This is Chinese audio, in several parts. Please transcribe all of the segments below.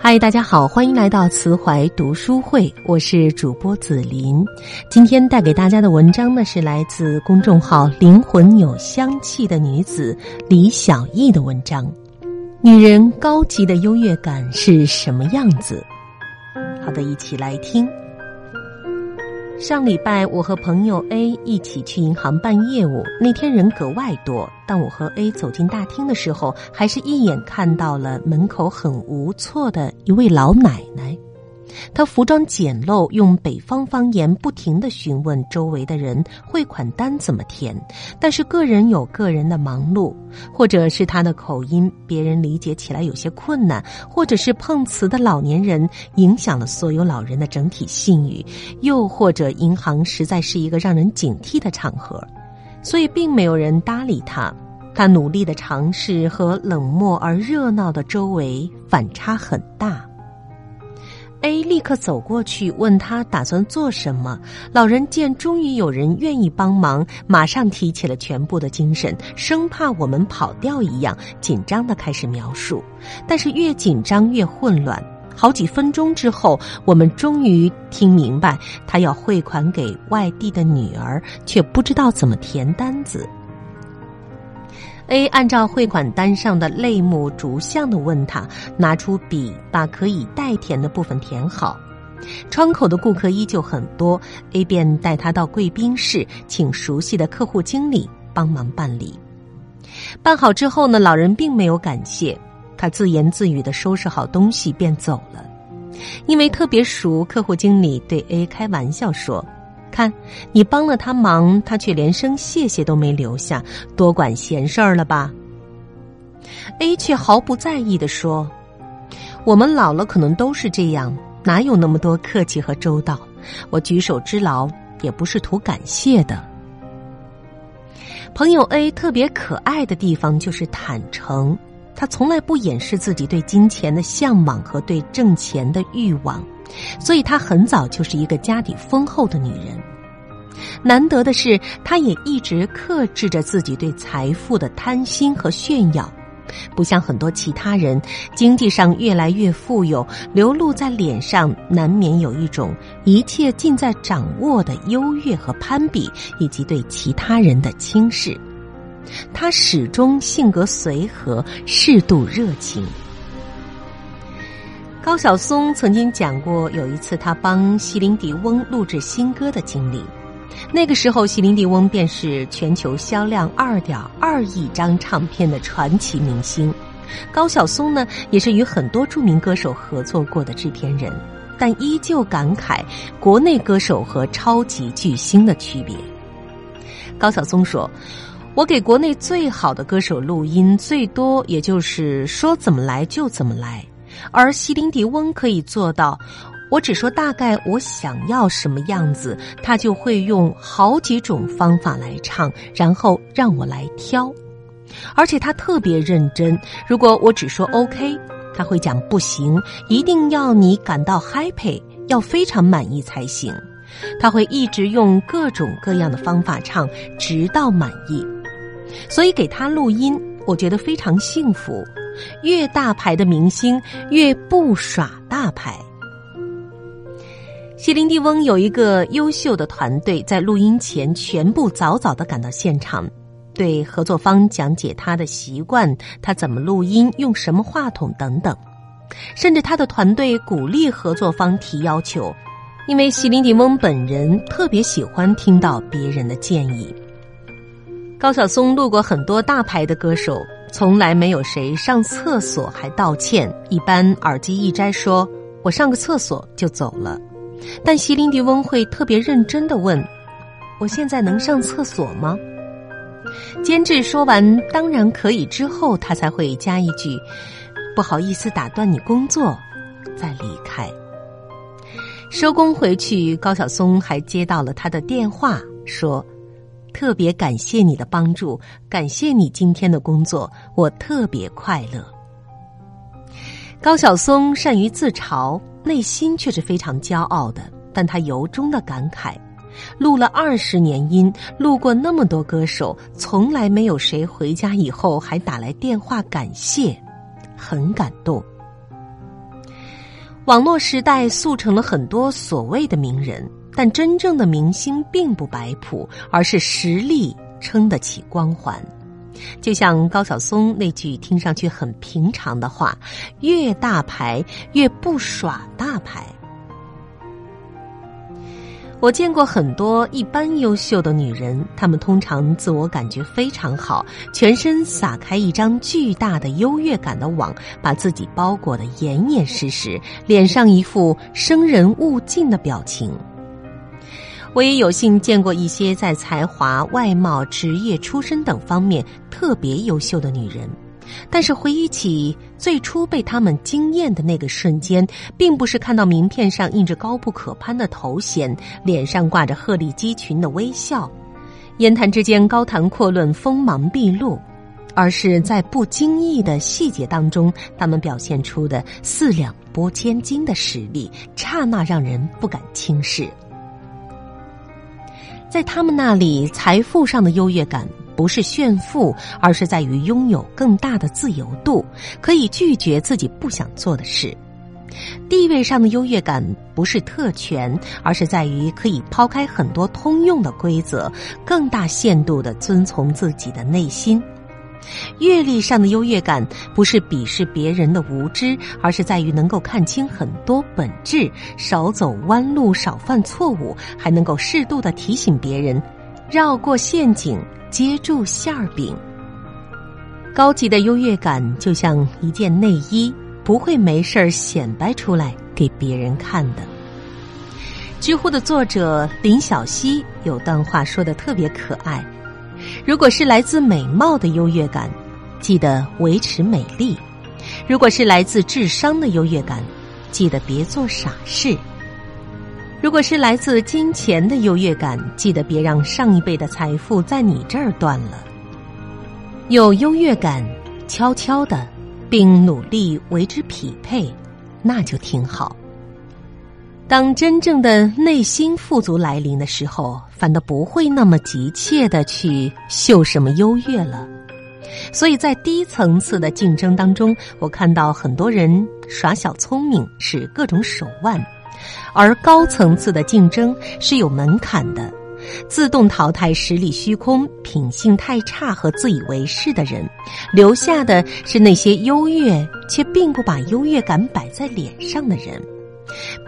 嗨，大家好，欢迎来到慈怀读书会，我是主播紫琳。今天带给大家的文章呢，是来自公众号“灵魂有香气的女子”李小艺的文章。女人高级的优越感是什么样子？好的，一起来听。上礼拜，我和朋友 A 一起去银行办业务。那天人格外多，但我和 A 走进大厅的时候，还是一眼看到了门口很无措的一位老奶奶。他服装简陋，用北方方言不停的询问周围的人汇款单怎么填。但是个人有个人的忙碌，或者是他的口音，别人理解起来有些困难，或者是碰瓷的老年人影响了所有老人的整体信誉，又或者银行实在是一个让人警惕的场合，所以并没有人搭理他。他努力的尝试和冷漠而热闹的周围反差很大。A 立刻走过去问他打算做什么。老人见终于有人愿意帮忙，马上提起了全部的精神，生怕我们跑掉一样，紧张的开始描述。但是越紧张越混乱。好几分钟之后，我们终于听明白，他要汇款给外地的女儿，却不知道怎么填单子。A 按照汇款单上的类目逐项的问他，拿出笔把可以代填的部分填好。窗口的顾客依旧很多，A 便带他到贵宾室，请熟悉的客户经理帮忙办理。办好之后呢，老人并没有感谢，他自言自语的收拾好东西便走了。因为特别熟，客户经理对 A 开玩笑说。看，你帮了他忙，他却连声谢谢都没留下，多管闲事儿了吧？A 却毫不在意的说：“我们老了可能都是这样，哪有那么多客气和周到？我举手之劳也不是图感谢的。”朋友 A 特别可爱的地方就是坦诚，他从来不掩饰自己对金钱的向往和对挣钱的欲望。所以她很早就是一个家底丰厚的女人。难得的是，她也一直克制着自己对财富的贪心和炫耀，不像很多其他人，经济上越来越富有，流露在脸上，难免有一种一切尽在掌握的优越和攀比，以及对其他人的轻视。他始终性格随和，适度热情。高晓松曾经讲过，有一次他帮席琳迪翁录制新歌的经历。那个时候，席琳迪翁便是全球销量二点二亿张唱片的传奇明星。高晓松呢，也是与很多著名歌手合作过的制片人，但依旧感慨国内歌手和超级巨星的区别。高晓松说：“我给国内最好的歌手录音，最多也就是说怎么来就怎么来。”而席琳迪翁可以做到，我只说大概我想要什么样子，他就会用好几种方法来唱，然后让我来挑。而且他特别认真，如果我只说 OK，他会讲不行，一定要你感到 happy，要非常满意才行。他会一直用各种各样的方法唱，直到满意。所以给他录音，我觉得非常幸福。越大牌的明星越不耍大牌。席琳迪翁有一个优秀的团队，在录音前全部早早的赶到现场，对合作方讲解他的习惯，他怎么录音，用什么话筒等等。甚至他的团队鼓励合作方提要求，因为席琳迪翁本人特别喜欢听到别人的建议。高晓松录过很多大牌的歌手。从来没有谁上厕所还道歉，一般耳机一摘，说我上个厕所就走了。但席琳迪翁会特别认真的问：“我现在能上厕所吗？”监制说完“当然可以”之后，他才会加一句：“不好意思打断你工作，再离开。”收工回去，高晓松还接到了他的电话，说。特别感谢你的帮助，感谢你今天的工作，我特别快乐。高晓松善于自嘲，内心却是非常骄傲的。但他由衷的感慨：录了二十年音，录过那么多歌手，从来没有谁回家以后还打来电话感谢，很感动。网络时代速成了很多所谓的名人，但真正的明星并不摆谱，而是实力撑得起光环。就像高晓松那句听上去很平常的话：“越大牌越不耍大牌。”我见过很多一般优秀的女人，她们通常自我感觉非常好，全身撒开一张巨大的优越感的网，把自己包裹得严严实实，脸上一副生人勿近的表情。我也有幸见过一些在才华、外貌、职业、出身等方面特别优秀的女人。但是回忆起最初被他们惊艳的那个瞬间，并不是看到名片上印着高不可攀的头衔，脸上挂着鹤立鸡群的微笑，言谈之间高谈阔论、锋芒毕露，而是在不经意的细节当中，他们表现出的四两拨千斤的实力，刹那让人不敢轻视。在他们那里，财富上的优越感。不是炫富，而是在于拥有更大的自由度，可以拒绝自己不想做的事。地位上的优越感不是特权，而是在于可以抛开很多通用的规则，更大限度的遵从自己的内心。阅历上的优越感不是鄙视别人的无知，而是在于能够看清很多本质，少走弯路，少犯错误，还能够适度的提醒别人，绕过陷阱。接住馅儿饼。高级的优越感就像一件内衣，不会没事儿显摆出来给别人看的。知乎的作者林小溪有段话说的特别可爱：如果是来自美貌的优越感，记得维持美丽；如果是来自智商的优越感，记得别做傻事。如果是来自金钱的优越感，记得别让上一辈的财富在你这儿断了。有优越感，悄悄的，并努力为之匹配，那就挺好。当真正的内心富足来临的时候，反倒不会那么急切的去秀什么优越了。所以在低层次的竞争当中，我看到很多人耍小聪明，使各种手腕。而高层次的竞争是有门槛的，自动淘汰实力虚空、品性太差和自以为是的人，留下的是那些优越却并不把优越感摆在脸上的人。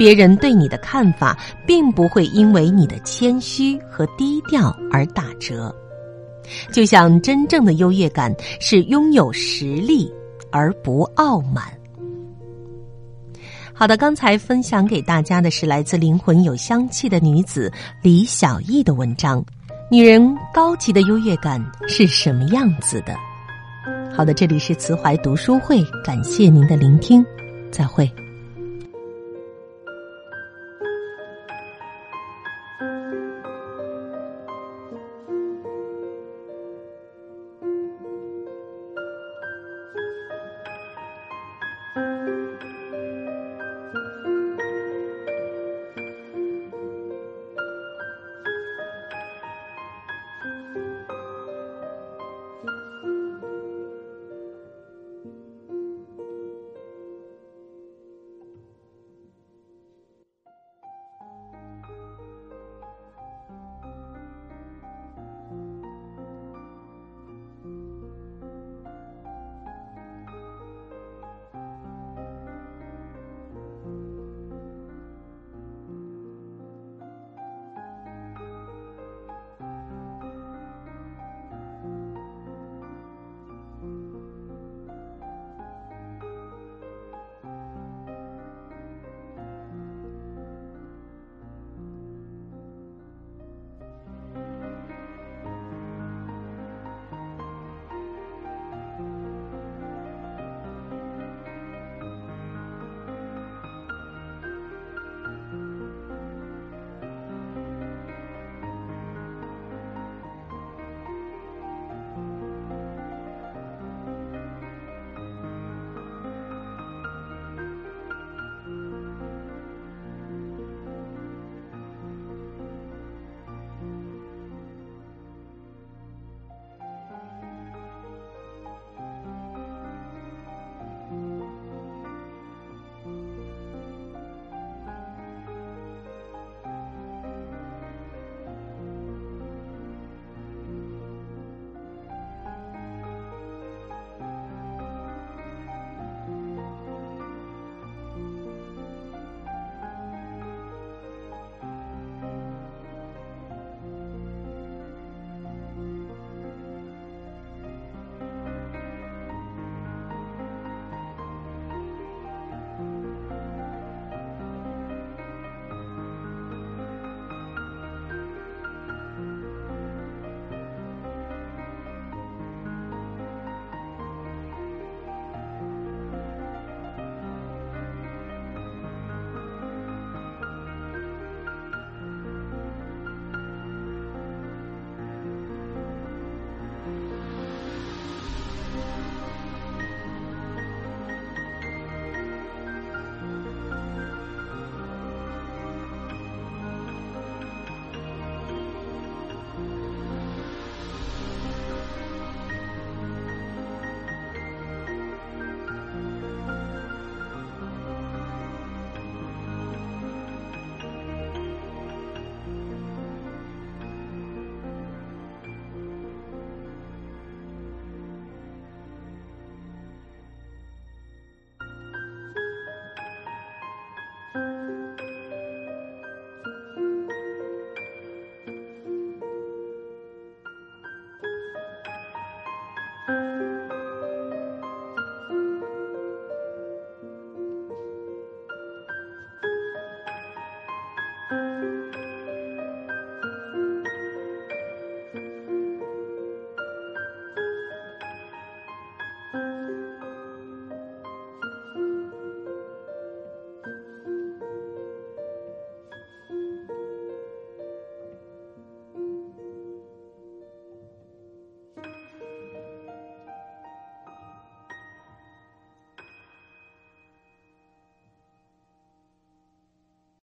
别人对你的看法，并不会因为你的谦虚和低调而打折。就像真正的优越感是拥有实力而不傲慢。好的，刚才分享给大家的是来自灵魂有香气的女子李小艺的文章。女人高级的优越感是什么样子的？好的，这里是慈怀读书会，感谢您的聆听，再会。